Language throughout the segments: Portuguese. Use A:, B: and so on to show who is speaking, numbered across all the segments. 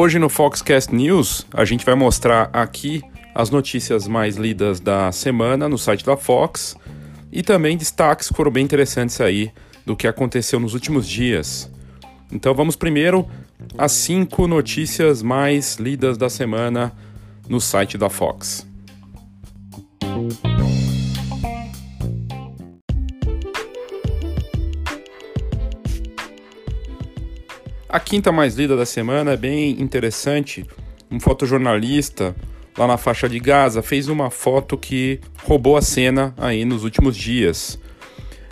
A: Hoje no Foxcast News, a gente vai mostrar aqui as notícias mais lidas da semana no site da Fox e também destaques que foram bem interessantes aí do que aconteceu nos últimos dias. Então vamos primeiro às cinco notícias mais lidas da semana no site da Fox. A quinta mais lida da semana é bem interessante. Um fotojornalista lá na faixa de Gaza fez uma foto que roubou a cena aí nos últimos dias.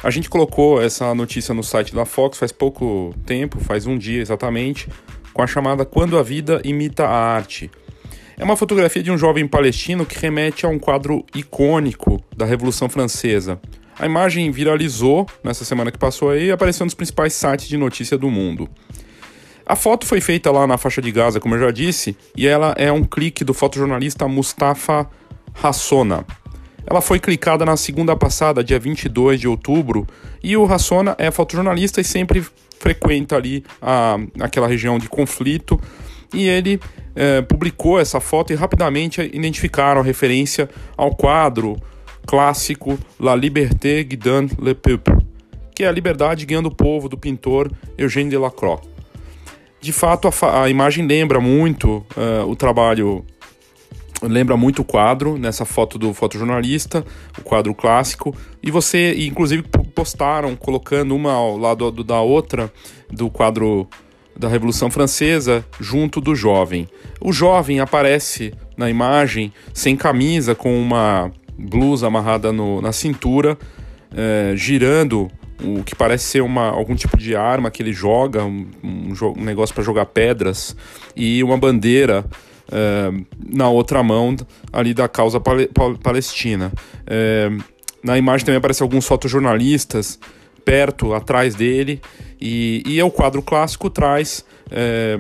A: A gente colocou essa notícia no site da Fox faz pouco tempo, faz um dia exatamente, com a chamada Quando a Vida Imita a Arte. É uma fotografia de um jovem palestino que remete a um quadro icônico da Revolução Francesa. A imagem viralizou nessa semana que passou aí e apareceu nos principais sites de notícia do mundo. A foto foi feita lá na faixa de Gaza, como eu já disse, e ela é um clique do fotojornalista Mustafa Hassona. Ela foi clicada na segunda passada, dia 22 de outubro, e o Hassona é fotojornalista e sempre frequenta ali a, aquela região de conflito, e ele é, publicou essa foto e rapidamente identificaram a referência ao quadro clássico La Liberté guidant le peuple, que é a liberdade guiando o povo do pintor Eugène Delacroix de fato a, a imagem lembra muito uh, o trabalho lembra muito o quadro nessa foto do fotojornalista, o quadro clássico, e você, inclusive, postaram colocando uma ao lado da outra do quadro da Revolução Francesa junto do jovem. O jovem aparece na imagem sem camisa, com uma blusa amarrada no, na cintura, eh, girando o que parece ser uma, algum tipo de arma que ele joga, um, um, um negócio para jogar pedras, e uma bandeira é, na outra mão ali da causa pal pal palestina. É, na imagem também aparecem alguns fotojornalistas perto, atrás dele, e, e é o quadro clássico traz é,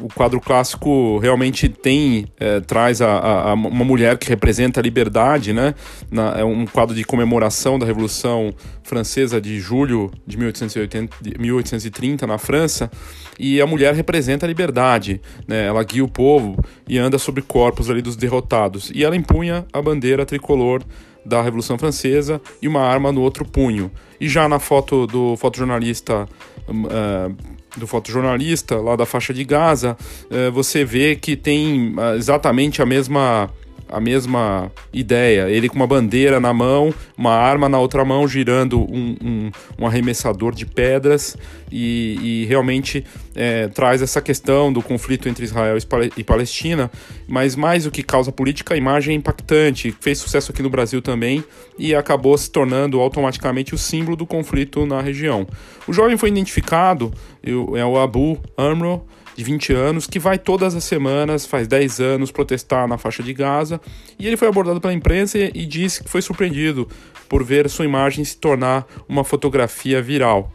A: o quadro clássico realmente tem é, traz a, a, uma mulher que representa a liberdade, né? Na, é um quadro de comemoração da Revolução Francesa de julho de 1880, 1830 na França e a mulher representa a liberdade, né? Ela guia o povo e anda sobre corpos ali dos derrotados e ela empunha a bandeira tricolor da Revolução Francesa e uma arma no outro punho. E já na foto do fotojornalista uh, do fotojornalista lá da faixa de Gaza, é, você vê que tem ah, exatamente a mesma a mesma ideia. Ele com uma bandeira na mão, uma arma na outra mão, girando um, um, um arremessador de pedras e, e realmente é, traz essa questão do conflito entre Israel e Palestina, mas mais do que causa política, a imagem é impactante, fez sucesso aqui no Brasil também e acabou se tornando automaticamente o símbolo do conflito na região. O jovem foi identificado, é o Abu Amro, de 20 anos, que vai todas as semanas, faz 10 anos, protestar na faixa de Gaza. E ele foi abordado pela imprensa e disse que foi surpreendido por ver sua imagem se tornar uma fotografia viral.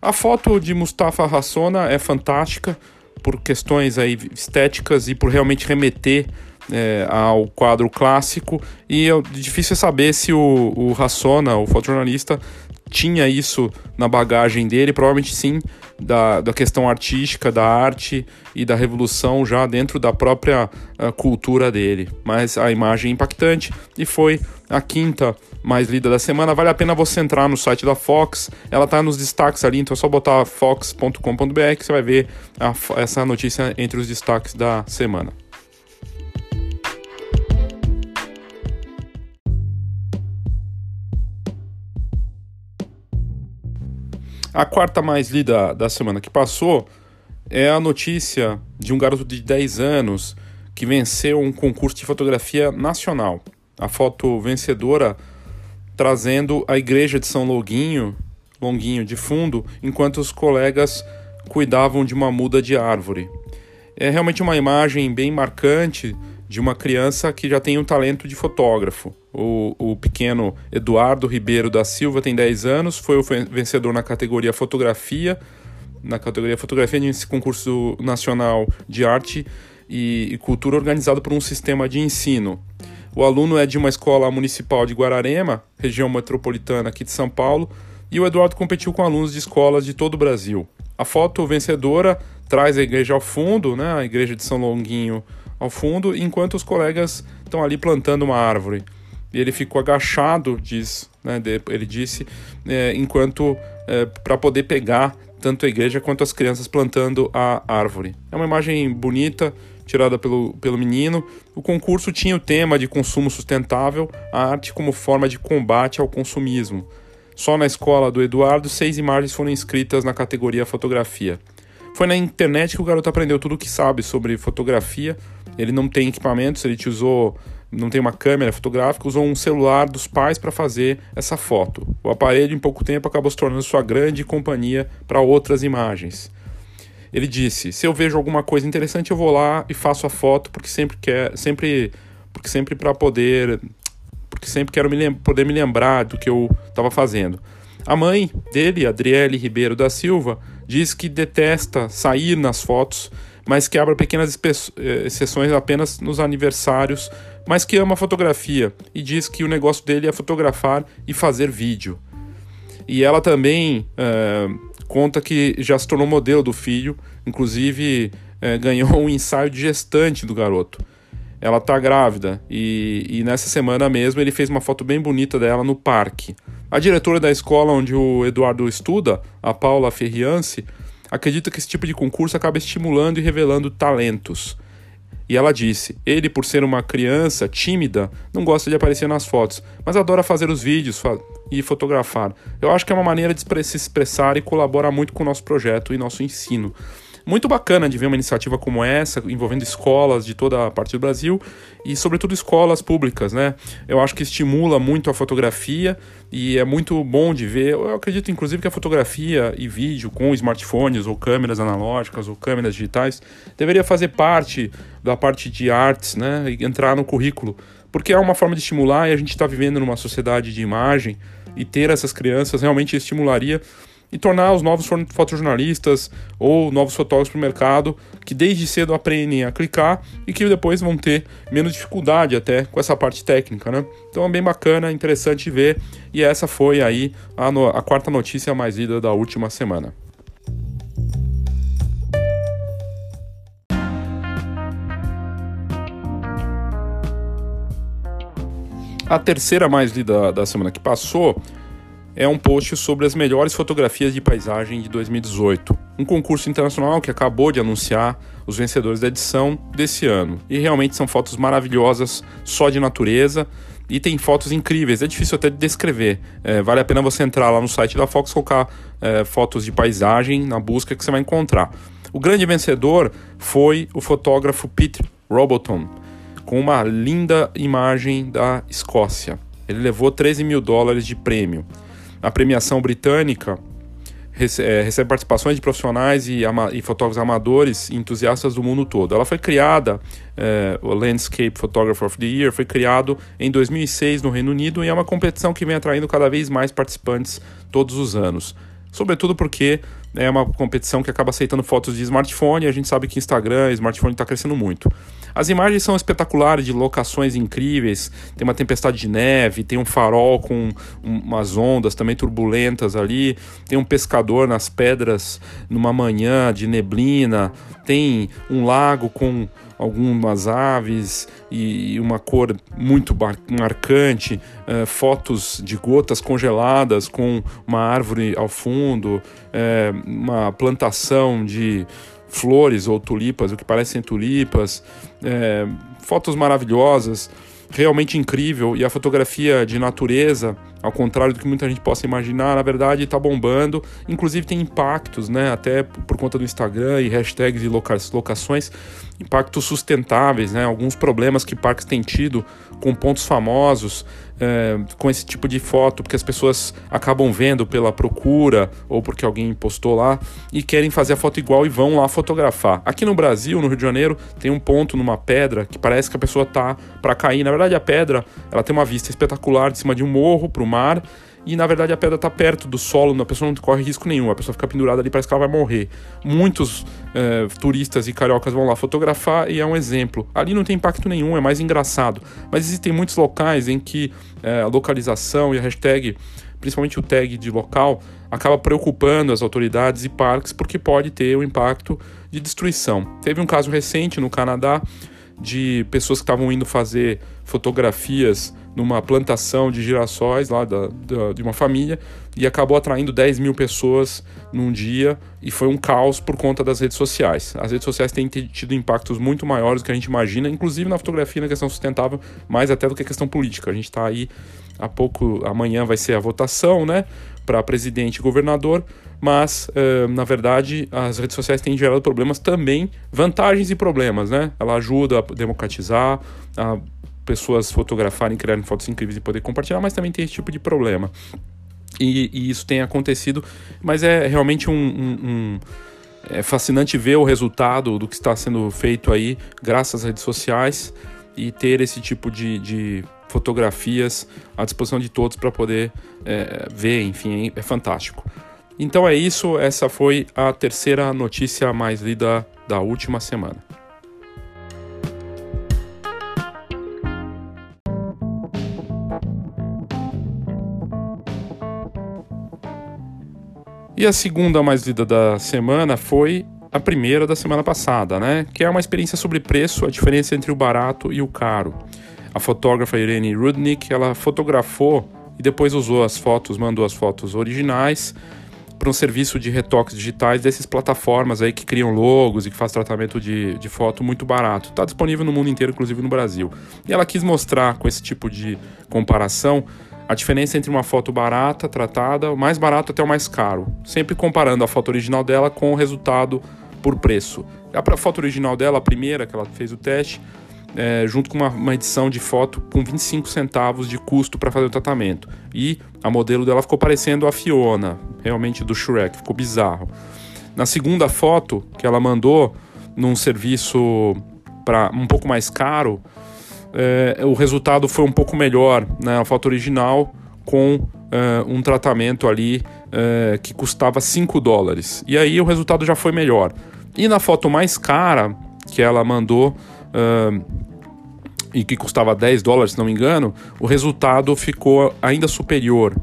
A: A foto de Mustafa Hassona é fantástica por questões aí estéticas e por realmente remeter é, ao quadro clássico e é difícil saber se o, o Hassona, o fotojornalista, tinha isso na bagagem dele, provavelmente sim, da, da questão artística, da arte e da revolução já dentro da própria uh, cultura dele. Mas a imagem é impactante e foi a quinta mais lida da semana. Vale a pena você entrar no site da Fox, ela está nos destaques ali, então é só botar fox.com.br que você vai ver a, essa notícia entre os destaques da semana. A quarta mais lida da semana que passou é a notícia de um garoto de 10 anos que venceu um concurso de fotografia nacional. A foto vencedora trazendo a igreja de São Longuinho, Longuinho de fundo, enquanto os colegas cuidavam de uma muda de árvore. É realmente uma imagem bem marcante de uma criança que já tem um talento de fotógrafo. O, o pequeno Eduardo Ribeiro da Silva tem 10 anos, foi o vencedor na categoria fotografia, na categoria fotografia nesse concurso nacional de arte e, e cultura organizado por um sistema de ensino. O aluno é de uma escola municipal de Guararema, região metropolitana aqui de São Paulo, e o Eduardo competiu com alunos de escolas de todo o Brasil. A foto vencedora traz a igreja ao fundo, né, a igreja de São Longuinho ao fundo, enquanto os colegas estão ali plantando uma árvore. E ele ficou agachado, diz, né, ele disse, é, enquanto é, para poder pegar tanto a igreja quanto as crianças plantando a árvore. É uma imagem bonita, tirada pelo, pelo menino. O concurso tinha o tema de consumo sustentável, a arte como forma de combate ao consumismo. Só na escola do Eduardo, seis imagens foram inscritas na categoria fotografia. Foi na internet que o garoto aprendeu tudo o que sabe sobre fotografia. Ele não tem equipamentos, ele te usou, não tem uma câmera fotográfica, usou um celular dos pais para fazer essa foto. O aparelho, em pouco tempo, acabou se tornando sua grande companhia para outras imagens. Ele disse: "Se eu vejo alguma coisa interessante, eu vou lá e faço a foto, porque sempre quer, sempre, porque sempre para poder, porque sempre quero me poder me lembrar do que eu estava fazendo." A mãe dele, Adriele Ribeiro da Silva, diz que detesta sair nas fotos, mas que abre pequenas eh, exceções apenas nos aniversários, mas que ama fotografia e diz que o negócio dele é fotografar e fazer vídeo. E ela também uh, conta que já se tornou modelo do filho, inclusive uh, ganhou um ensaio de gestante do garoto. Ela está grávida e, e nessa semana mesmo ele fez uma foto bem bonita dela no parque. A diretora da escola onde o Eduardo estuda, a Paula Ferriance, acredita que esse tipo de concurso acaba estimulando e revelando talentos. E ela disse: ele, por ser uma criança tímida, não gosta de aparecer nas fotos, mas adora fazer os vídeos e fotografar. Eu acho que é uma maneira de se expressar e colabora muito com o nosso projeto e nosso ensino muito bacana de ver uma iniciativa como essa, envolvendo escolas de toda a parte do Brasil e, sobretudo, escolas públicas, né? Eu acho que estimula muito a fotografia e é muito bom de ver. Eu acredito, inclusive, que a fotografia e vídeo com smartphones ou câmeras analógicas ou câmeras digitais deveria fazer parte da parte de artes, né? E entrar no currículo, porque é uma forma de estimular e a gente está vivendo numa sociedade de imagem e ter essas crianças realmente estimularia e tornar os novos fotojornalistas ou novos fotógrafos para o mercado que desde cedo aprendem a clicar e que depois vão ter menos dificuldade até com essa parte técnica, né? Então é bem bacana, interessante ver e essa foi aí a, no, a quarta notícia mais lida da última semana. A terceira mais lida da semana que passou é um post sobre as melhores fotografias de paisagem de 2018, um concurso internacional que acabou de anunciar os vencedores da edição desse ano. E realmente são fotos maravilhosas, só de natureza, e tem fotos incríveis, é difícil até de descrever. É, vale a pena você entrar lá no site da Fox, colocar é, fotos de paisagem na busca que você vai encontrar. O grande vencedor foi o fotógrafo Pete Roboton, com uma linda imagem da Escócia. Ele levou 13 mil dólares de prêmio a premiação britânica é, recebe participações de profissionais e, e, fotógrafos amadores e entusiastas do mundo todo. Ela foi criada, é, o Landscape Photographer of the Year, foi criado em 2006 no Reino Unido e é uma competição que vem atraindo cada vez mais participantes todos os anos. Sobretudo porque é uma competição que acaba aceitando fotos de smartphone a gente sabe que Instagram e smartphone está crescendo muito. As imagens são espetaculares, de locações incríveis. Tem uma tempestade de neve, tem um farol com umas ondas também turbulentas ali. Tem um pescador nas pedras numa manhã de neblina. Tem um lago com algumas aves e uma cor muito marcante, uh, fotos de gotas congeladas com uma árvore ao fundo, uh, uma plantação de flores ou tulipas, o que parecem tulipas, uh, fotos maravilhosas, realmente incrível e a fotografia de natureza ao contrário do que muita gente possa imaginar, na verdade está bombando. Inclusive tem impactos, né? Até por conta do Instagram e hashtags e locações, impactos sustentáveis, né? Alguns problemas que parques têm tido com pontos famosos, é, com esse tipo de foto, porque as pessoas acabam vendo pela procura ou porque alguém postou lá e querem fazer a foto igual e vão lá fotografar. Aqui no Brasil, no Rio de Janeiro, tem um ponto numa pedra que parece que a pessoa tá para cair. Na verdade, a pedra ela tem uma vista espetacular de cima de um morro para o mar e na verdade a pedra está perto do solo, a pessoa não corre risco nenhum, a pessoa fica pendurada ali, parece que ela vai morrer. Muitos é, turistas e cariocas vão lá fotografar e é um exemplo. Ali não tem impacto nenhum, é mais engraçado. Mas existem muitos locais em que é, a localização e a hashtag, principalmente o tag de local, acaba preocupando as autoridades e parques porque pode ter um impacto de destruição. Teve um caso recente no Canadá de pessoas que estavam indo fazer fotografias numa plantação de girassóis lá da, da, de uma família e acabou atraindo 10 mil pessoas num dia e foi um caos por conta das redes sociais. As redes sociais têm tido impactos muito maiores do que a gente imagina, inclusive na fotografia, na questão sustentável, mais até do que a questão política. A gente está aí há pouco, amanhã vai ser a votação, né, para presidente e governador, mas uh, na verdade as redes sociais têm gerado problemas também, vantagens e problemas, né? Ela ajuda a democratizar, a pessoas fotografarem, criarem fotos incríveis e poder compartilhar, mas também tem esse tipo de problema. E, e isso tem acontecido, mas é realmente um, um, um é fascinante ver o resultado do que está sendo feito aí, graças às redes sociais, e ter esse tipo de, de fotografias à disposição de todos para poder é, ver, enfim, é fantástico. Então é isso, essa foi a terceira notícia mais lida da última semana. E a segunda mais lida da semana foi a primeira da semana passada, né? Que é uma experiência sobre preço, a diferença entre o barato e o caro. A fotógrafa Irene Rudnick, ela fotografou e depois usou as fotos, mandou as fotos originais para um serviço de retoques digitais dessas plataformas aí que criam logos e que faz tratamento de, de foto muito barato. Está disponível no mundo inteiro, inclusive no Brasil. E ela quis mostrar com esse tipo de comparação a diferença entre uma foto barata, tratada, o mais barato até o mais caro, sempre comparando a foto original dela com o resultado por preço. A foto original dela, a primeira que ela fez o teste, é, junto com uma, uma, edição de foto com 25 centavos de custo para fazer o tratamento. E a modelo dela ficou parecendo a Fiona, realmente do Shrek, ficou bizarro. Na segunda foto que ela mandou, num serviço para um pouco mais caro, é, o resultado foi um pouco melhor, né? A foto original com é, um tratamento ali é, que custava 5 dólares. E aí o resultado já foi melhor. E na foto mais cara que ela mandou é, e que custava 10 dólares, se não me engano, o resultado ficou ainda superior.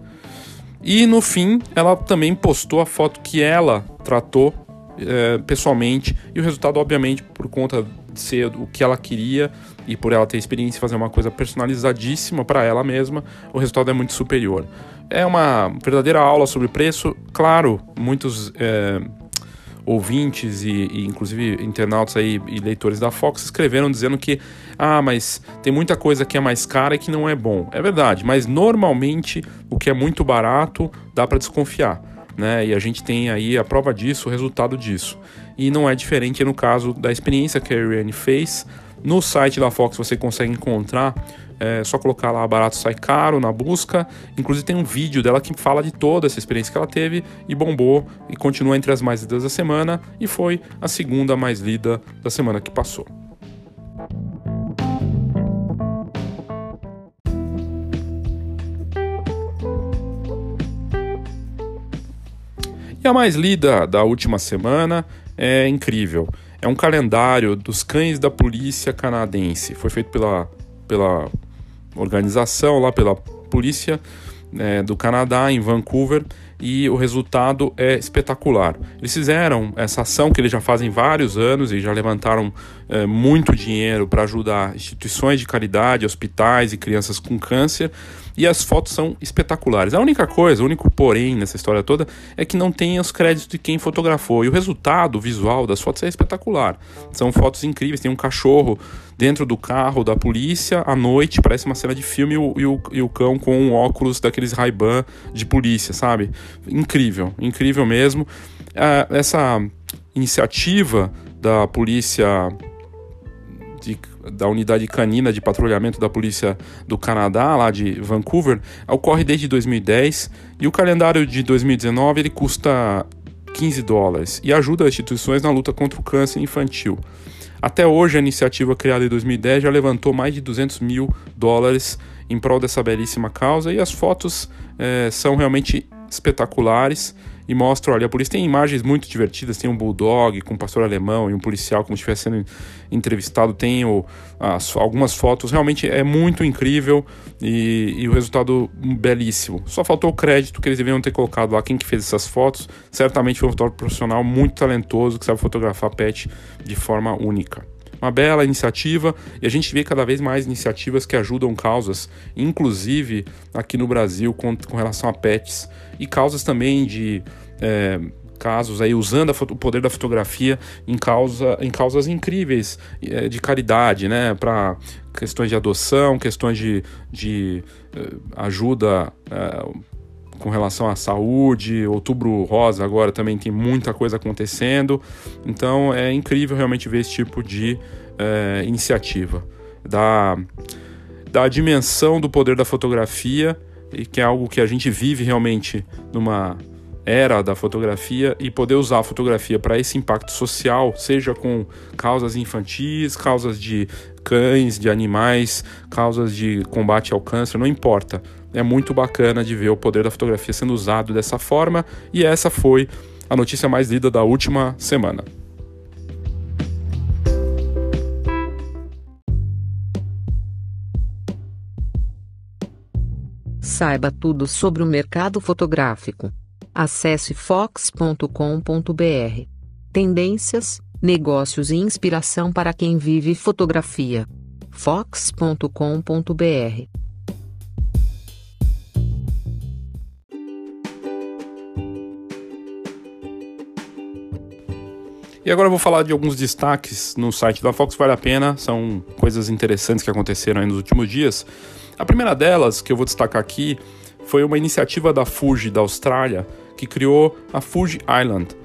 A: E no fim, ela também postou a foto que ela tratou é, pessoalmente e o resultado, obviamente, por conta de ser o que ela queria e por ela ter experiência em fazer uma coisa personalizadíssima para ela mesma, o resultado é muito superior. É uma verdadeira aula sobre preço. Claro, muitos é, ouvintes e, e, inclusive internautas aí e leitores da Fox escreveram dizendo que ah, mas tem muita coisa que é mais cara e que não é bom. É verdade, mas normalmente o que é muito barato dá para desconfiar. Né? E a gente tem aí a prova disso, o resultado disso. E não é diferente no caso da experiência que a Ariane fez no site da Fox você consegue encontrar, é só colocar lá barato sai caro na busca. Inclusive tem um vídeo dela que fala de toda essa experiência que ela teve e bombou e continua entre as mais lidas da semana e foi a segunda mais lida da semana que passou. E a mais lida da última semana é incrível é um calendário dos cães da polícia canadense. Foi feito pela, pela organização, lá pela polícia é, do Canadá, em Vancouver, e o resultado é espetacular. Eles fizeram essa ação que eles já fazem vários anos e já levantaram é, muito dinheiro para ajudar instituições de caridade, hospitais e crianças com câncer. E as fotos são espetaculares. A única coisa, o único porém nessa história toda é que não tem os créditos de quem fotografou. E o resultado visual das fotos é espetacular. São fotos incríveis. Tem um cachorro dentro do carro da polícia à noite, parece uma cena de filme, e o, e o, e o cão com um óculos daqueles Ray-Ban de polícia, sabe? Incrível, incrível mesmo. Uh, essa iniciativa da polícia de, da unidade canina de patrulhamento da polícia do Canadá, lá de Vancouver, ocorre desde 2010 e o calendário de 2019 ele custa 15 dólares e ajuda as instituições na luta contra o câncer infantil. Até hoje, a iniciativa criada em 2010 já levantou mais de 200 mil dólares em prol dessa belíssima causa. E as fotos é, são realmente espetaculares e mostram, olha, a polícia tem imagens muito divertidas, tem um bulldog com um pastor alemão e um policial como se estivesse sendo entrevistado, tem o, as, algumas fotos, realmente é muito incrível e, e, o resultado belíssimo. Só faltou o crédito que eles deveriam ter colocado lá, quem que fez essas fotos, certamente foi um fotógrafo profissional muito talentoso que sabe fotografar pet de forma única. Uma bela iniciativa e a gente vê cada vez mais iniciativas que ajudam causas, inclusive aqui no Brasil com, com relação a pets e causas também de é, casos aí usando o poder da fotografia em, causa, em causas incríveis é, de caridade, né? Para questões de adoção, questões de, de é, ajuda é, com relação à saúde. Outubro Rosa agora também tem muita coisa acontecendo. Então é incrível realmente ver esse tipo de é, iniciativa. Da, da dimensão do poder da fotografia e que é algo que a gente vive realmente numa era da fotografia e poder usar a fotografia para esse impacto social, seja com causas infantis, causas de cães, de animais, causas de combate ao câncer, não importa. É muito bacana de ver o poder da fotografia sendo usado dessa forma e essa foi a notícia mais lida da última semana.
B: Saiba tudo sobre o mercado fotográfico. Acesse fox.com.br. Tendências, negócios e inspiração para quem vive fotografia. fox.com.br.
A: E agora eu vou falar de alguns destaques no site da Fox, vale a pena, são coisas interessantes que aconteceram nos últimos dias. A primeira delas, que eu vou destacar aqui, foi uma iniciativa da Fuji da Austrália que criou a Fuji Island,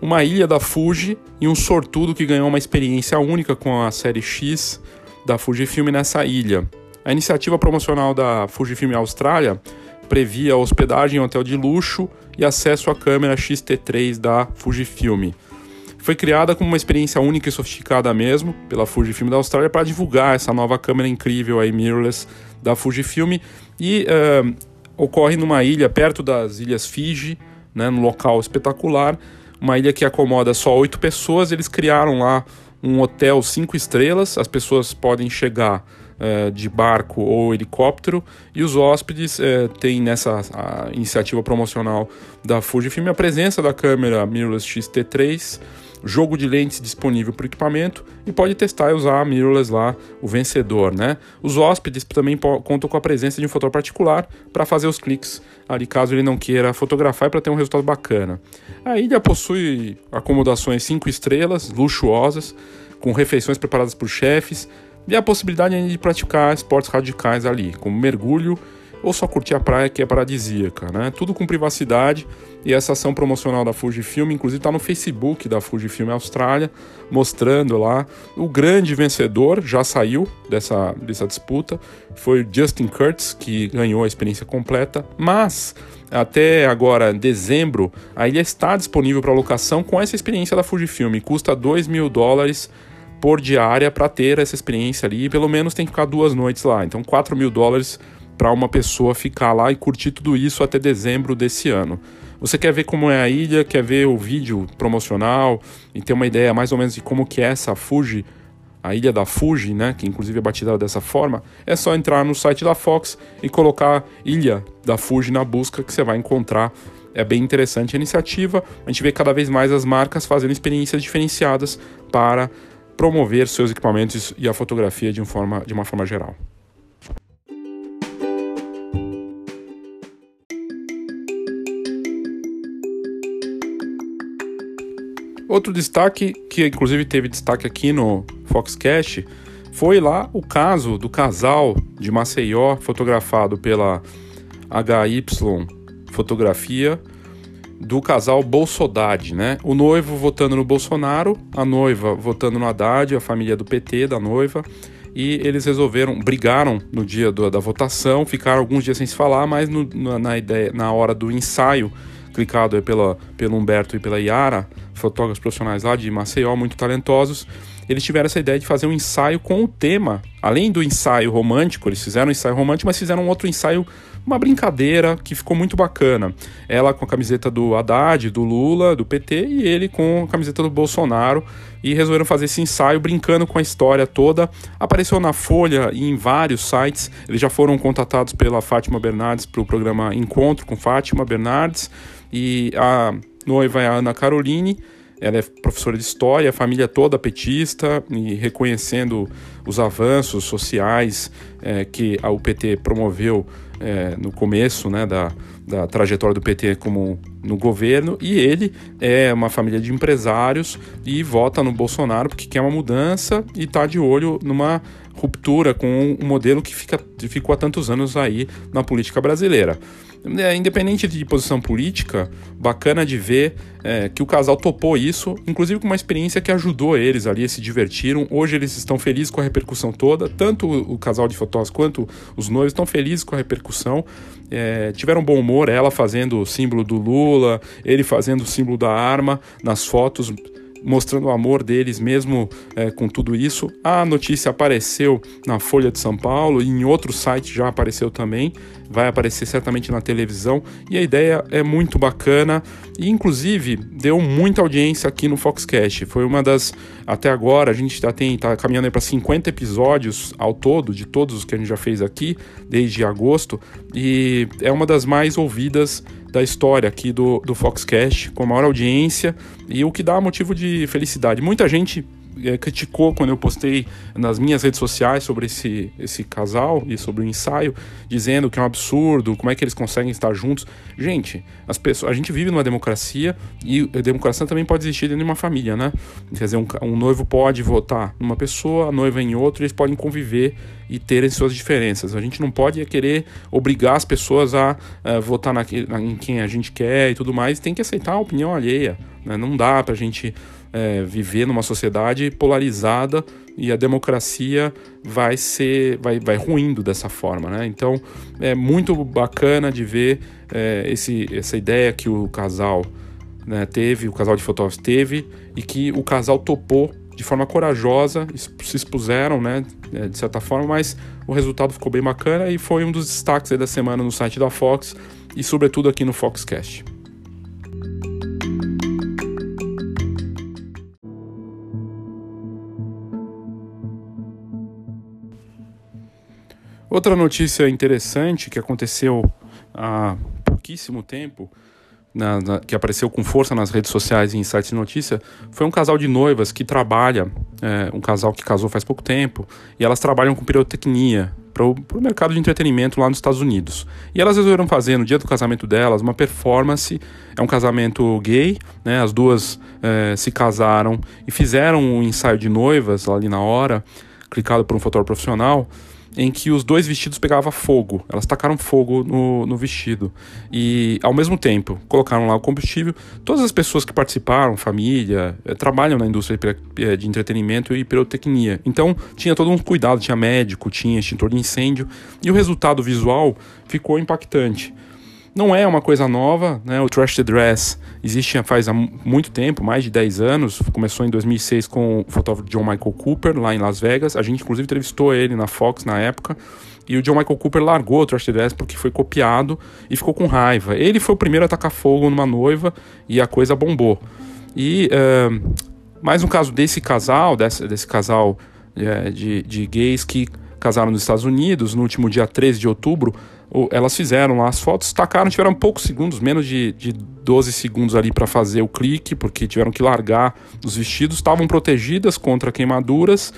A: uma ilha da Fuji e um sortudo que ganhou uma experiência única com a série X da Fujifilm nessa ilha. A iniciativa promocional da Fujifilm Austrália previa hospedagem em hotel de luxo e acesso à câmera X-T3 da Fujifilm. Foi criada como uma experiência única e sofisticada mesmo pela Fujifilm da Austrália para divulgar essa nova câmera incrível aí mirrorless da Fujifilm e uh, ocorre numa ilha perto das ilhas Fiji, né, num local espetacular, uma ilha que acomoda só oito pessoas. Eles criaram lá um hotel cinco estrelas, as pessoas podem chegar uh, de barco ou helicóptero e os hóspedes uh, têm nessa iniciativa promocional da Fujifilm a presença da câmera mirrorless X-T3 jogo de lentes disponível para o equipamento e pode testar e usar a mirrorless lá, o vencedor, né? Os hóspedes também contam com a presença de um fotógrafo particular para fazer os cliques ali caso ele não queira fotografar e para ter um resultado bacana. A ilha possui acomodações 5 estrelas, luxuosas, com refeições preparadas por chefes e a possibilidade de praticar esportes radicais ali, como mergulho ou só curtir a praia que é paradisíaca, né? Tudo com privacidade. E essa ação promocional da Fujifilm, inclusive está no Facebook da Fujifilm Austrália, mostrando lá. O grande vencedor, já saiu dessa, dessa disputa, foi Justin Kurtz, que ganhou a experiência completa, mas até agora, dezembro, a ilha está disponível para locação com essa experiência da Fujifilm, custa 2 mil dólares por diária para ter essa experiência ali, e pelo menos tem que ficar duas noites lá, então 4 mil dólares para uma pessoa ficar lá e curtir tudo isso até dezembro desse ano. Você quer ver como é a ilha, quer ver o vídeo promocional e ter uma ideia mais ou menos de como que é essa Fuji, a ilha da Fuji, né, que inclusive é batizada dessa forma, é só entrar no site da Fox e colocar Ilha da Fuji na busca que você vai encontrar. É bem interessante a iniciativa. A gente vê cada vez mais as marcas fazendo experiências diferenciadas para promover seus equipamentos e a fotografia de, forma, de uma forma geral. Outro destaque, que inclusive teve destaque aqui no Foxcast, foi lá o caso do casal de Maceió, fotografado pela HY Fotografia, do casal Bolsodade, né? O noivo votando no Bolsonaro, a noiva votando no Haddad, a família do PT da noiva, e eles resolveram, brigaram no dia do, da votação, ficaram alguns dias sem se falar, mas no, na, na, ideia, na hora do ensaio, clicado pela, pelo Humberto e pela Yara, fotógrafos profissionais lá de Maceió, muito talentosos, eles tiveram essa ideia de fazer um ensaio com o tema. Além do ensaio romântico, eles fizeram um ensaio romântico, mas fizeram um outro ensaio uma brincadeira que ficou muito bacana. Ela com a camiseta do Haddad, do Lula, do PT, e ele com a camiseta do Bolsonaro. E resolveram fazer esse ensaio brincando com a história toda. Apareceu na Folha e em vários sites. Eles já foram contatados pela Fátima Bernardes para o programa Encontro com Fátima Bernardes. E a noiva é a Ana Caroline. Ela é professora de história, a família toda petista e reconhecendo os avanços sociais é, que a UPT promoveu é, no começo né, da, da trajetória do PT como no governo. E ele é uma família de empresários e vota no Bolsonaro porque quer uma mudança e está de olho numa ruptura com um modelo que fica, ficou há tantos anos aí na política brasileira. É, independente de posição política, bacana de ver é, que o casal topou isso, inclusive com uma experiência que ajudou eles ali, se divertiram. Hoje eles estão felizes com a repercussão toda, tanto o, o casal de fotógrafos quanto os noivos estão felizes com a repercussão. É, tiveram bom humor, ela fazendo o símbolo do Lula, ele fazendo o símbolo da arma nas fotos mostrando o amor deles mesmo é, com tudo isso. A notícia apareceu na Folha de São Paulo e em outro site já apareceu também, vai aparecer certamente na televisão e a ideia é muito bacana e inclusive deu muita audiência aqui no Foxcast. Foi uma das até agora a gente já tem tá caminhando para 50 episódios ao todo de todos os que a gente já fez aqui desde agosto e é uma das mais ouvidas da história aqui do, do Foxcast, com maior audiência e o que dá motivo de felicidade. Muita gente é, criticou quando eu postei nas minhas redes sociais sobre esse, esse casal e sobre o ensaio, dizendo que é um absurdo, como é que eles conseguem estar juntos. Gente, as pessoas, a gente vive numa democracia e a democracia também pode existir dentro de uma família, né? Quer dizer, um, um noivo pode votar numa pessoa, a noiva em outra, eles podem conviver e terem suas diferenças. A gente não pode querer obrigar as pessoas a uh, votar na, em quem a gente quer e tudo mais, tem que aceitar a opinião alheia. Né? Não dá pra gente é, viver numa sociedade polarizada e a democracia vai ser vai, vai ruindo dessa forma, né? Então é muito bacana de ver é, esse, essa ideia que o casal né, teve, o casal de fotógrafos teve e que o casal topou de forma corajosa, se expuseram, né, é, de certa forma, mas o resultado ficou bem bacana e foi um dos destaques da semana no site da Fox e sobretudo aqui no Foxcast. Outra notícia interessante que aconteceu há pouquíssimo tempo, na, na, que apareceu com força nas redes sociais e em sites de notícia, foi um casal de noivas que trabalha, é, um casal que casou faz pouco tempo, e elas trabalham com pirotecnia para o mercado de entretenimento lá nos Estados Unidos. E elas resolveram fazer, no dia do casamento delas, uma performance. É um casamento gay, né? As duas é, se casaram e fizeram um ensaio de noivas ali na hora, clicado por um fotógrafo profissional em que os dois vestidos pegavam fogo. Elas tacaram fogo no, no vestido. E, ao mesmo tempo, colocaram lá o combustível. Todas as pessoas que participaram, família, eh, trabalham na indústria de, eh, de entretenimento e pirotecnia. Então, tinha todo um cuidado. Tinha médico, tinha extintor de incêndio. E o resultado visual ficou impactante. Não é uma coisa nova, né? O Trash the Dress existe faz há muito tempo, mais de 10 anos. Começou em 2006 com o fotógrafo John Michael Cooper, lá em Las Vegas. A gente, inclusive, entrevistou ele na Fox na época. E o John Michael Cooper largou o Trash the Dress porque foi copiado e ficou com raiva. Ele foi o primeiro a atacar fogo numa noiva e a coisa bombou. E uh, mais um caso desse casal, desse, desse casal uh, de, de gays que casaram nos Estados Unidos no último dia 13 de outubro elas fizeram lá as fotos, tacaram, tiveram poucos segundos, menos de, de 12 segundos ali para fazer o clique, porque tiveram que largar os vestidos, estavam protegidas contra queimaduras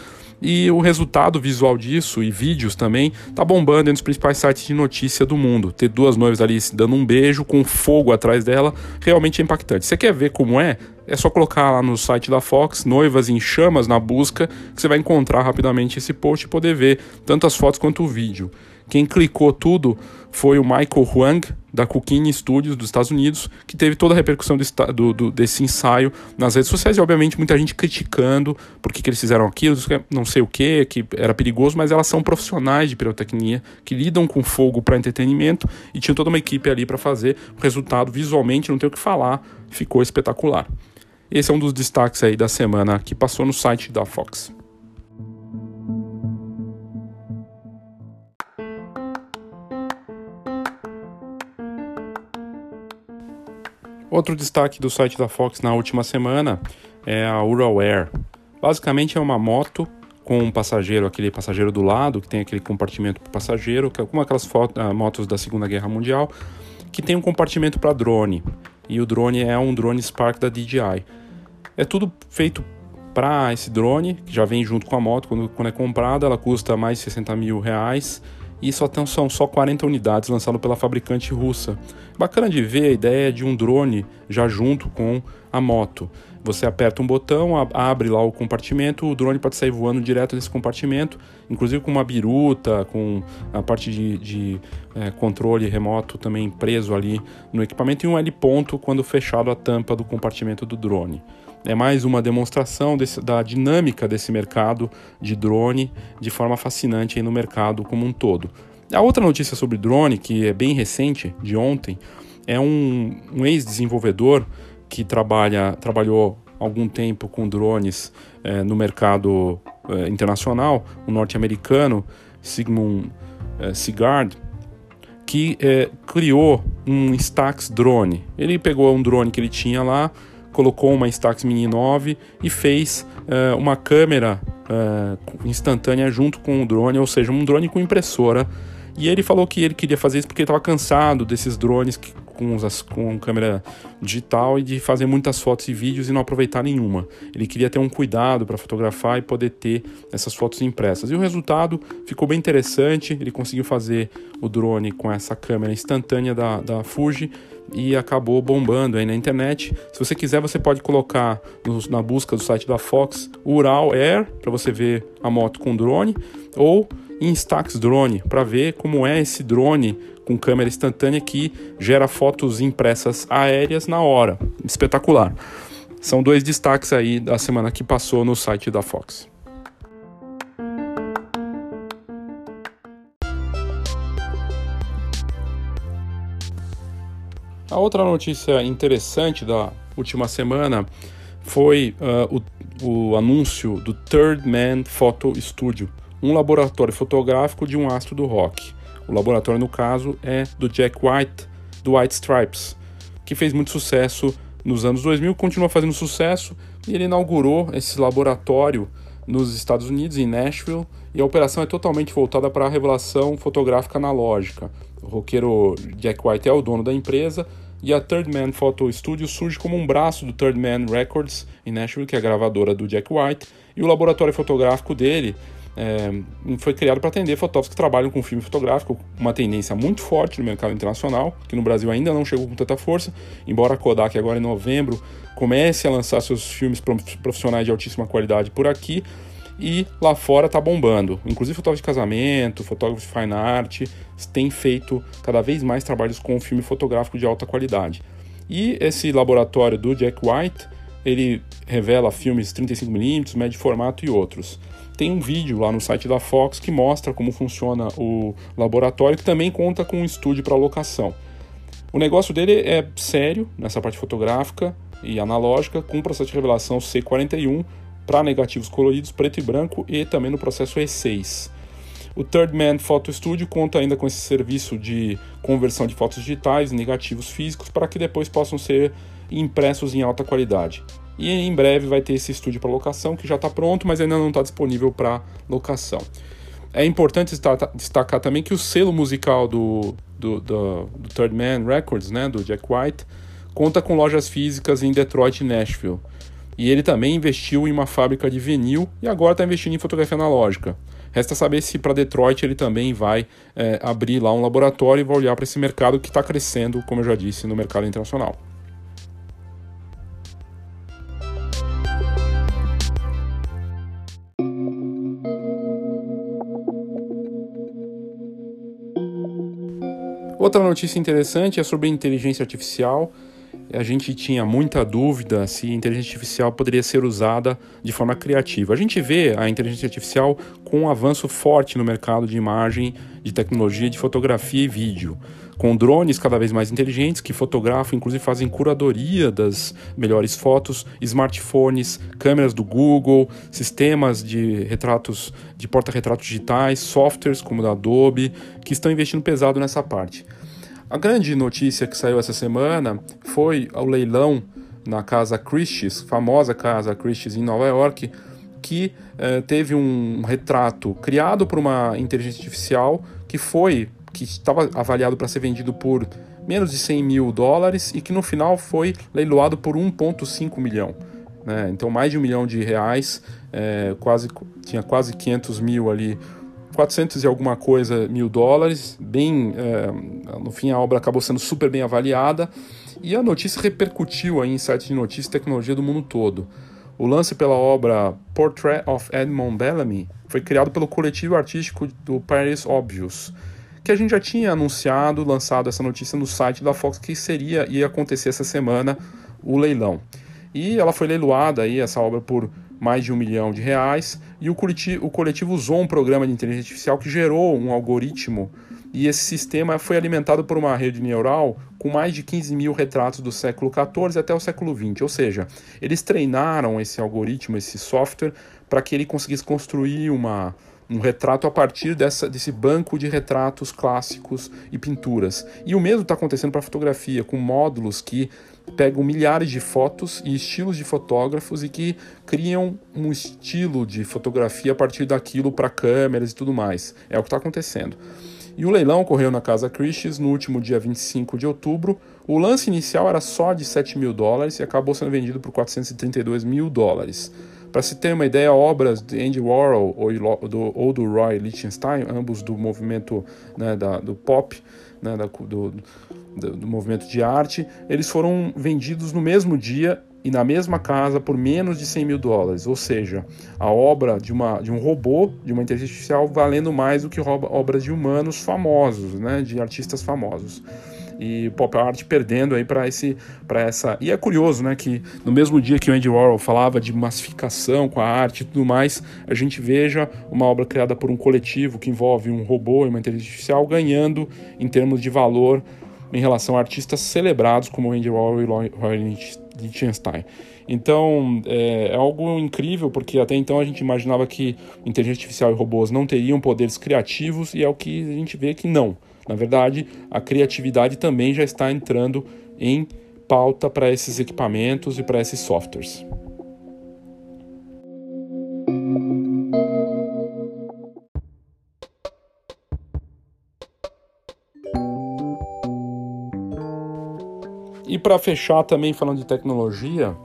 A: E o resultado visual disso e vídeos também tá bombando nos principais sites de notícia do mundo. Ter duas noivas ali se dando um beijo com fogo atrás dela realmente é impactante. Você quer ver como é? É só colocar lá no site da Fox, Noivas em Chamas, na busca, que você vai encontrar rapidamente esse post e poder ver tanto as fotos quanto o vídeo. Quem clicou tudo foi o Michael Huang, da Cooking Studios dos Estados Unidos, que teve toda a repercussão do, do, desse ensaio nas redes sociais e, obviamente, muita gente criticando por que, que eles fizeram aquilo, não sei o que, que era perigoso, mas elas são profissionais de pirotecnia que lidam com fogo para entretenimento e tinham toda uma equipe ali para fazer. O resultado, visualmente, não tem o que falar, ficou espetacular. Esse é um dos destaques aí da semana que passou no site da Fox. Outro destaque do site da Fox na última semana é a Uralware. Basicamente é uma moto com um passageiro, aquele passageiro do lado, que tem aquele compartimento para passageiro, que é como aquelas ah, motos da Segunda Guerra Mundial, que tem um compartimento para drone. E o drone é um drone Spark da DJI. É tudo feito para esse drone, que já vem junto com a moto, quando, quando é comprada, ela custa mais de 60 mil reais e só tem, são só 40 unidades lançadas pela fabricante russa. Bacana de ver a ideia de um drone já junto com a moto. Você aperta um botão, abre lá o compartimento, o drone pode sair voando direto nesse compartimento, inclusive com uma biruta, com a parte de, de é, controle remoto também preso ali no equipamento e um L ponto quando fechado a tampa do compartimento do drone é mais uma demonstração desse, da dinâmica desse mercado de drone de forma fascinante no mercado como um todo. A outra notícia sobre drone, que é bem recente, de ontem, é um, um ex-desenvolvedor que trabalha, trabalhou algum tempo com drones é, no mercado é, internacional, um norte-americano, Sigmund é, Sigard, que criou um Stax drone. Ele pegou um drone que ele tinha lá, colocou uma Stax Mini 9 e fez uh, uma câmera uh, instantânea junto com o drone, ou seja, um drone com impressora. E ele falou que ele queria fazer isso porque ele estava cansado desses drones que, com, as, com câmera digital e de fazer muitas fotos e vídeos e não aproveitar nenhuma. Ele queria ter um cuidado para fotografar e poder ter essas fotos impressas. E o resultado ficou bem interessante. Ele conseguiu fazer o drone com essa câmera instantânea da, da Fuji e acabou bombando aí na internet. Se você quiser, você pode colocar na busca do site da Fox Ural Air para você ver a moto com drone ou Instax Drone para ver como é esse drone com câmera instantânea que gera fotos impressas aéreas na hora. Espetacular. São dois destaques aí da semana que passou no site da Fox. A outra notícia interessante da última semana foi uh, o, o, anúncio do Third Man Photo Studio, um laboratório fotográfico de um astro do rock. O laboratório, no caso, é do Jack White, do White Stripes, que fez muito sucesso nos anos 2000, continua fazendo sucesso, e ele inaugurou esse laboratório nos Estados Unidos, em Nashville, e a operação é totalmente voltada para a revelação fotográfica analógica. O roqueiro Jack White é o dono da empresa e a Third Man Photo Studio surge como um braço do Third Man Records em Nashville, que é a gravadora do Jack White, e o laboratório fotográfico dele é, foi criado para atender fotógrafos que trabalham com filme fotográfico, uma tendência muito forte no mercado internacional, que no Brasil ainda não chegou com tanta força, embora a Kodak agora em novembro comece a lançar seus filmes profissionais de altíssima qualidade por aqui, e lá fora tá bombando. Inclusive fotógrafo de casamento, fotógrafo de fine art, têm feito cada vez mais trabalhos com filme fotográfico de alta qualidade. E esse laboratório do Jack White, ele revela filmes 35mm, médio formato e outros. Tem um vídeo lá no site da Fox que mostra como funciona o laboratório, que também conta com um estúdio para locação. O negócio dele é sério nessa parte fotográfica e analógica, com processo de revelação C41, para negativos coloridos preto e branco e também no processo E6. O Third Man Photo Studio conta ainda com esse serviço de conversão de fotos digitais negativos físicos para que depois possam ser impressos em alta qualidade. E em breve vai ter esse estúdio para locação que já está pronto, mas ainda não está disponível para locação. É importante destacar também que o selo musical do, do, do, do Third Man Records, né, do Jack White, conta com lojas físicas em Detroit e Nashville. E ele também investiu em uma fábrica de vinil e agora está investindo em fotografia analógica. Resta saber se para Detroit ele também vai é, abrir lá um laboratório e vai olhar para esse mercado que está crescendo, como eu já disse, no mercado internacional. Outra notícia interessante é sobre inteligência artificial a gente tinha muita dúvida se a inteligência artificial poderia ser usada de forma criativa. A gente vê a inteligência artificial com um avanço forte no mercado de imagem, de tecnologia de fotografia e vídeo, com drones cada vez mais inteligentes que fotografam, inclusive fazem curadoria das melhores fotos, smartphones, câmeras do Google, sistemas de retratos, de porta-retratos digitais, softwares como o da Adobe, que estão investindo pesado nessa parte. A grande notícia que saiu essa semana foi o leilão na Casa Christie's, famosa Casa Christie's em Nova York, que eh, teve um retrato criado por uma inteligência artificial que foi que estava avaliado para ser vendido por menos de 100 mil dólares e que no final foi leiloado por 1,5 milhão. Né? Então mais de um milhão de reais, eh, quase tinha quase 500 mil ali 400 e alguma coisa mil dólares, bem, é, no fim a obra acabou sendo super bem avaliada e a notícia repercutiu aí em sites de notícias e tecnologia do mundo todo. O lance pela obra Portrait of Edmond Bellamy foi criado pelo coletivo artístico do Paris Obvious, que a gente já tinha anunciado, lançado essa notícia no site da Fox que seria ia acontecer essa semana o leilão. E ela foi leiloada aí essa obra por mais de um milhão de reais, e o o coletivo usou um programa de inteligência artificial que gerou um algoritmo, e esse sistema foi alimentado por uma rede neural com mais de 15 mil retratos do século XIV até o século XX. Ou seja, eles treinaram esse algoritmo, esse software, para que ele conseguisse construir uma, um retrato a partir dessa, desse banco de retratos clássicos e pinturas. E o mesmo está acontecendo para a fotografia, com módulos que pegam milhares de fotos e estilos de fotógrafos e que criam um estilo de fotografia a partir daquilo para câmeras e tudo mais. É o que está acontecendo. E o leilão ocorreu na Casa Christie's no último dia 25 de outubro. O lance inicial era só de 7 mil dólares e acabou sendo vendido por 432 mil dólares. Para se ter uma ideia, obras de Andy Warhol ou do, ou do Roy Lichtenstein, ambos do movimento né, da, do pop, né, da, do, do, do movimento de arte, eles foram vendidos no mesmo dia e na mesma casa por menos de 100 mil dólares, ou seja, a obra de, uma, de um robô, de uma inteligência artificial, valendo mais do que obras de humanos famosos, né, de artistas famosos. E pop art perdendo aí para esse para essa. E é curioso, né, que no mesmo dia que o Andy Warhol falava de massificação com a arte e tudo mais, a gente veja uma obra criada por um coletivo que envolve um robô e uma inteligência artificial ganhando em termos de valor em relação a artistas celebrados como Andy Warhol e Roy Lichtenstein. Então é, é, algo incrível porque até então a gente imaginava que inteligência artificial e robôs não teriam poderes criativos e é o que a gente vê que não. Na verdade, a criatividade também já está entrando em pauta para esses equipamentos e para esses softwares. E para fechar também falando de tecnologia,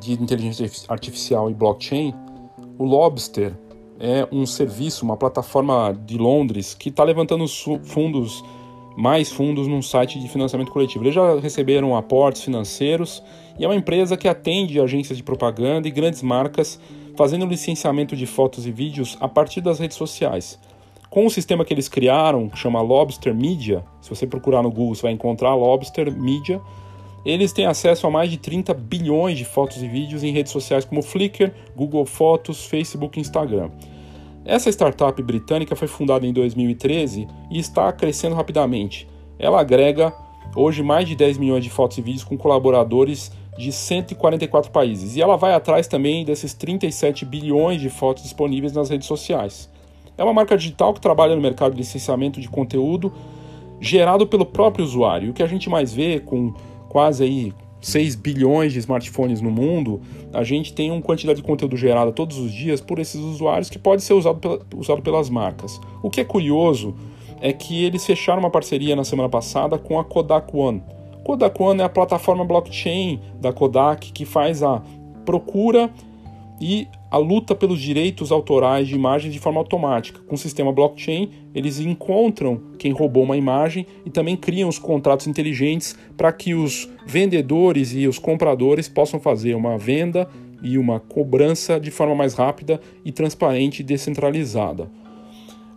A: de inteligência artificial e blockchain, o Lobster é um serviço, uma plataforma de Londres que está levantando fundos, mais fundos num site de financiamento coletivo. Eles já receberam aportes financeiros e é uma empresa que atende agências de propaganda e grandes marcas fazendo licenciamento de fotos e vídeos a partir das redes sociais. Com o sistema que eles criaram, que chama Lobster Media, se você procurar no Google, você vai encontrar Lobster Media eles têm acesso a mais de 30 bilhões de fotos e vídeos em redes sociais como Flickr, Google Fotos, Facebook e Instagram. Essa startup britânica foi fundada em 2013 e está crescendo rapidamente. Ela agrega hoje mais de 10 milhões de fotos e vídeos com colaboradores de 144 países. E ela vai atrás também desses 37 bilhões de fotos disponíveis nas redes sociais. É uma marca digital que trabalha no mercado de licenciamento de conteúdo gerado pelo próprio usuário. O que a gente mais vê com quase aí 6 bilhões de smartphones no mundo, a gente tem uma quantidade de conteúdo gerado todos os dias por esses usuários que pode ser usado, pela, usado pelas marcas. O que é curioso é que eles fecharam uma parceria na semana passada com a Kodak One. Kodak One é a plataforma blockchain da Kodak que faz a procura e a luta pelos direitos autorais de imagens de forma automática. Com o sistema blockchain, eles encontram quem roubou uma imagem e também criam os contratos inteligentes para que os vendedores e os compradores possam fazer uma venda e uma cobrança de forma mais rápida e transparente e descentralizada.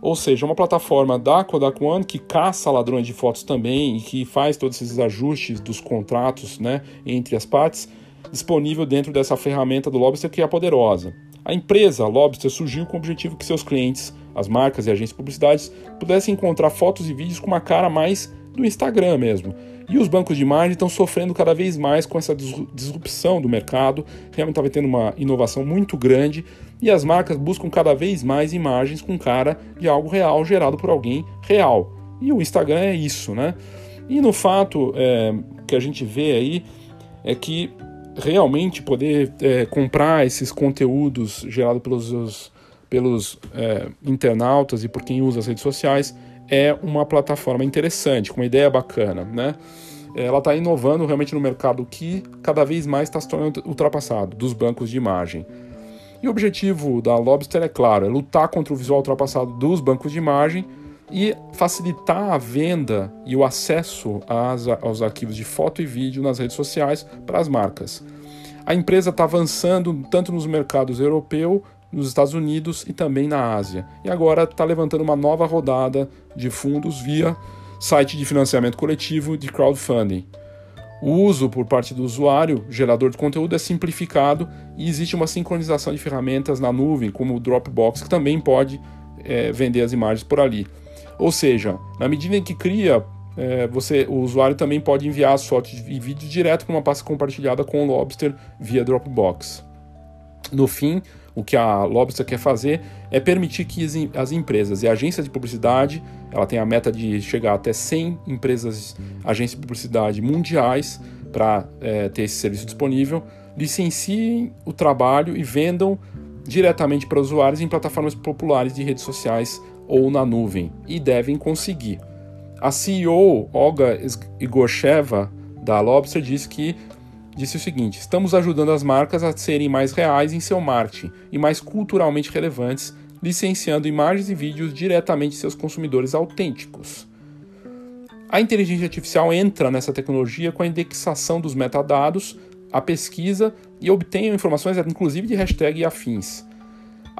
A: Ou seja, uma plataforma da Kodak One que caça ladrões de fotos também e que faz todos esses ajustes dos contratos né, entre as partes, disponível dentro dessa ferramenta do Lobster que é poderosa. A empresa Lobster surgiu com o objetivo que seus clientes, as marcas e agências de publicidades, pudessem encontrar fotos e vídeos com uma cara mais do Instagram mesmo. E os bancos de imagem estão sofrendo cada vez mais com essa disrupção do mercado, realmente está tendo uma inovação muito grande e as marcas buscam cada vez mais imagens com cara de algo real gerado por alguém real. E o Instagram é isso, né? E no fato é, que a gente vê aí é que realmente poder é, comprar esses conteúdos gerados pelos, pelos é, internautas e por quem usa as redes sociais é uma plataforma interessante, com uma ideia bacana, né? Ela está inovando realmente no mercado que cada vez mais está se tornando ultrapassado, dos bancos de imagem. E o objetivo da Lobster é claro, é lutar contra o visual ultrapassado dos bancos de imagem e facilitar a venda e o acesso às, aos arquivos de foto e vídeo nas redes sociais para as marcas. A empresa está avançando tanto nos mercados europeu, nos Estados Unidos e também na Ásia. E agora está levantando uma nova rodada de fundos via site de financiamento coletivo de crowdfunding. O uso por parte do usuário, gerador de conteúdo, é simplificado e existe uma sincronização de ferramentas na nuvem, como o Dropbox, que também pode é, vender as imagens por ali. Ou seja, na medida em que cria, é, você, o usuário também pode enviar as fotos e vídeos direto para uma pasta compartilhada com o Lobster via Dropbox. No fim, o que a Lobster quer fazer é permitir que as empresas e agências de publicidade, ela tem a meta de chegar até 100 empresas, agências de publicidade mundiais para é, ter esse serviço disponível, licenciem o trabalho e vendam diretamente para usuários em plataformas populares de redes sociais ou na nuvem e devem conseguir. A CEO Olga Igorsheva da Lobster disse que disse o seguinte: "Estamos ajudando as marcas a serem mais reais em seu marketing e mais culturalmente relevantes, licenciando imagens e vídeos diretamente de seus consumidores autênticos." A inteligência artificial entra nessa tecnologia com a indexação dos metadados, a pesquisa e obtém informações inclusive de hashtag e afins.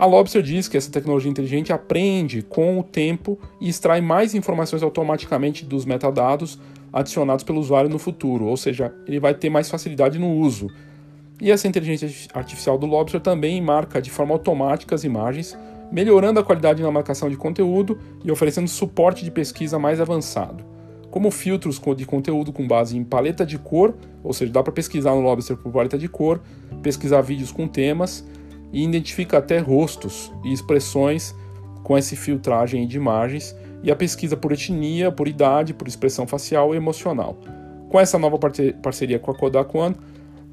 A: A Lobster diz que essa tecnologia inteligente aprende com o tempo e extrai mais informações automaticamente dos metadados adicionados pelo usuário no futuro, ou seja, ele vai ter mais facilidade no uso. E essa inteligência artificial do Lobster também marca de forma automática as imagens, melhorando a qualidade na marcação de conteúdo e oferecendo suporte de pesquisa mais avançado. Como filtros de conteúdo com base em paleta de cor, ou seja, dá para pesquisar no Lobster por paleta de cor, pesquisar vídeos com temas e identifica até rostos e expressões com essa filtragem de imagens e a pesquisa por etnia, por idade, por expressão facial e emocional. Com essa nova parceria com a Kodak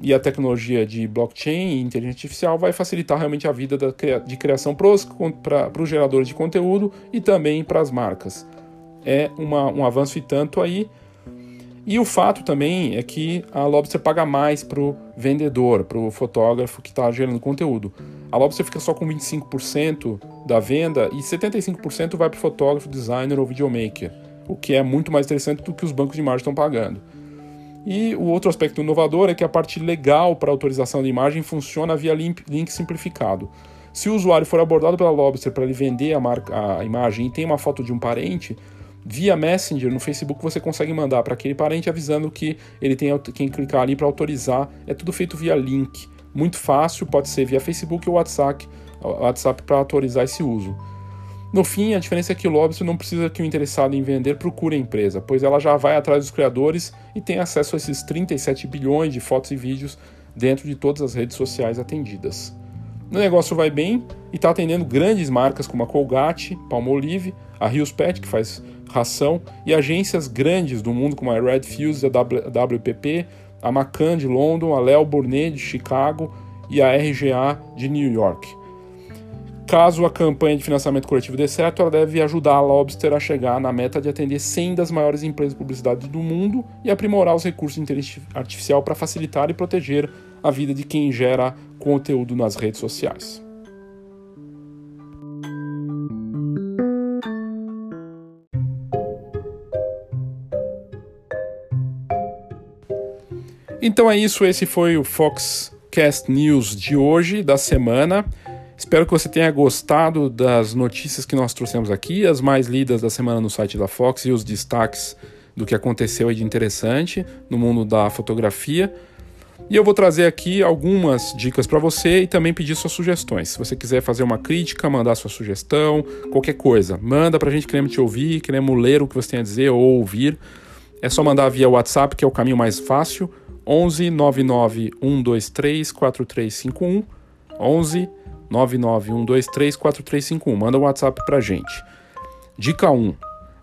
A: e a tecnologia de blockchain e inteligência artificial vai facilitar realmente a vida de criação para os geradores de conteúdo e também para as marcas. É uma, um avanço e tanto aí e o fato também é que a Lobster paga mais para o vendedor, para o fotógrafo que está gerando conteúdo. A Lobster fica só com 25% da venda e 75% vai para o fotógrafo, designer ou videomaker, o que é muito mais interessante do que os bancos de imagem estão pagando. E o outro aspecto inovador é que a parte legal para autorização de imagem funciona via link, link simplificado. Se o usuário for abordado pela Lobster para ele vender a, marca, a imagem e tem uma foto de um parente, Via Messenger no Facebook você consegue mandar para aquele parente avisando que ele tem quem clicar ali para autorizar. É tudo feito via link. Muito fácil, pode ser via Facebook ou WhatsApp, WhatsApp para autorizar esse uso. No fim, a diferença é que o Lobster não precisa que o interessado em vender procure a empresa, pois ela já vai atrás dos criadores e tem acesso a esses 37 bilhões de fotos e vídeos dentro de todas as redes sociais atendidas. O negócio vai bem e está atendendo grandes marcas como a Colgate, Palmolive, a Rios Pet, que faz ração, e agências grandes do mundo como a Red Fuse, a WPP, a Macan de London, a Léo Burnet de Chicago e a RGA de New York. Caso a campanha de financiamento coletivo dê certo, ela deve ajudar a Lobster a chegar na meta de atender 100 das maiores empresas de publicidade do mundo e aprimorar os recursos de inteligência artificial para facilitar e proteger a vida de quem gera conteúdo nas redes sociais. Então é isso, esse foi o Foxcast News de hoje, da semana. Espero que você tenha gostado das notícias que nós trouxemos aqui, as mais lidas da semana no site da Fox e os destaques do que aconteceu de interessante no mundo da fotografia. E eu vou trazer aqui algumas dicas para você e também pedir suas sugestões. Se você quiser fazer uma crítica, mandar sua sugestão, qualquer coisa, manda para a gente, queremos te ouvir, queremos ler o que você tem a dizer ou ouvir. É só mandar via WhatsApp, que é o caminho mais fácil, 11 99 123 4351 11 99 123 4351. Manda um WhatsApp pra gente. Dica 1.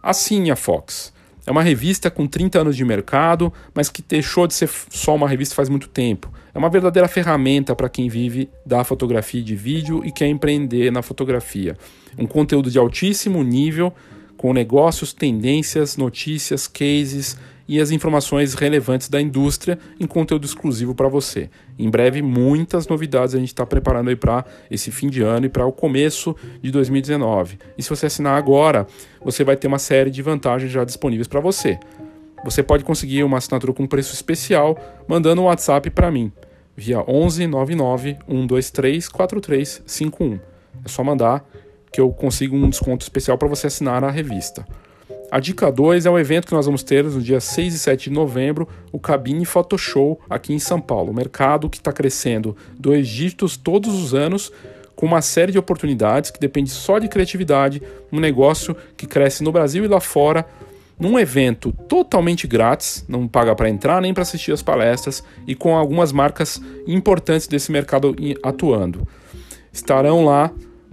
A: Assine a Fox. É uma revista com 30 anos de mercado, mas que deixou de ser só uma revista faz muito tempo. É uma verdadeira ferramenta para quem vive da fotografia de vídeo e quer empreender na fotografia. Um conteúdo de altíssimo nível, com negócios, tendências, notícias, cases, e as informações relevantes da indústria em conteúdo exclusivo para você. Em breve, muitas novidades a gente está preparando aí para esse fim de ano e para o começo de 2019. E se você assinar agora, você vai ter uma série de vantagens já disponíveis para você. Você pode conseguir uma assinatura com preço especial mandando um WhatsApp para mim via 11 99 123 4351. É só mandar que eu consigo um desconto especial para você assinar a revista. A dica 2 é um evento que nós vamos ter no dia 6 e 7 de novembro, o Cabine Photo Show aqui em São Paulo. O mercado que está crescendo dois dígitos todos os anos, com uma série de oportunidades que depende só de criatividade, um negócio que cresce no Brasil e lá fora, num evento totalmente grátis, não paga para entrar nem para assistir as palestras e com algumas marcas importantes desse mercado atuando. Estarão lá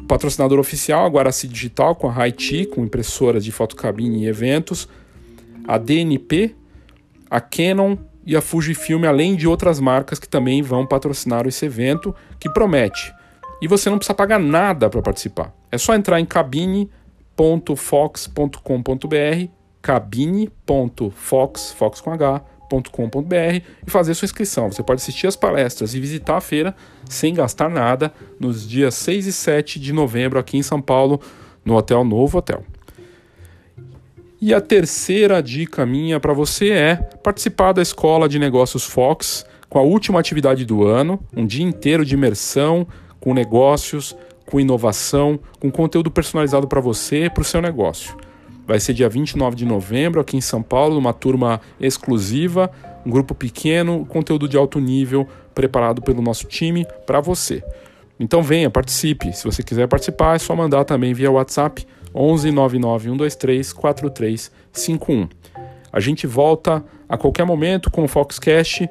A: patrocinador oficial, a Guaraci Digital, com a Haiti, com impressoras de fotocabine e eventos, a DNP, a Canon e a Fujifilm, além de outras marcas que também vão patrocinar esse evento, que promete. E você não precisa pagar nada para participar. É só entrar em cabine.fox.com.br, cabine.fox, fox com H, e fazer sua inscrição. Você pode assistir as palestras e visitar a feira sem gastar nada nos dias 6 e 7 de novembro aqui em São Paulo, no Hotel Novo Hotel. E a terceira dica minha para você é participar da Escola de Negócios Fox com a última atividade do ano, um dia inteiro de imersão com negócios, com inovação, com conteúdo personalizado para você e para o seu negócio. Vai ser dia 29 de novembro aqui em São Paulo, uma turma exclusiva, um grupo pequeno, conteúdo de alto nível preparado pelo nosso time para você. Então venha, participe. Se você quiser participar, é só mandar também via WhatsApp 11 99 123 4351. A gente volta a qualquer momento com o Foxcast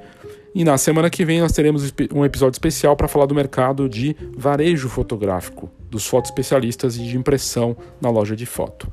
A: e na semana que vem nós teremos um episódio especial para falar do mercado de varejo fotográfico, dos fotoespecialistas e de impressão na loja de foto.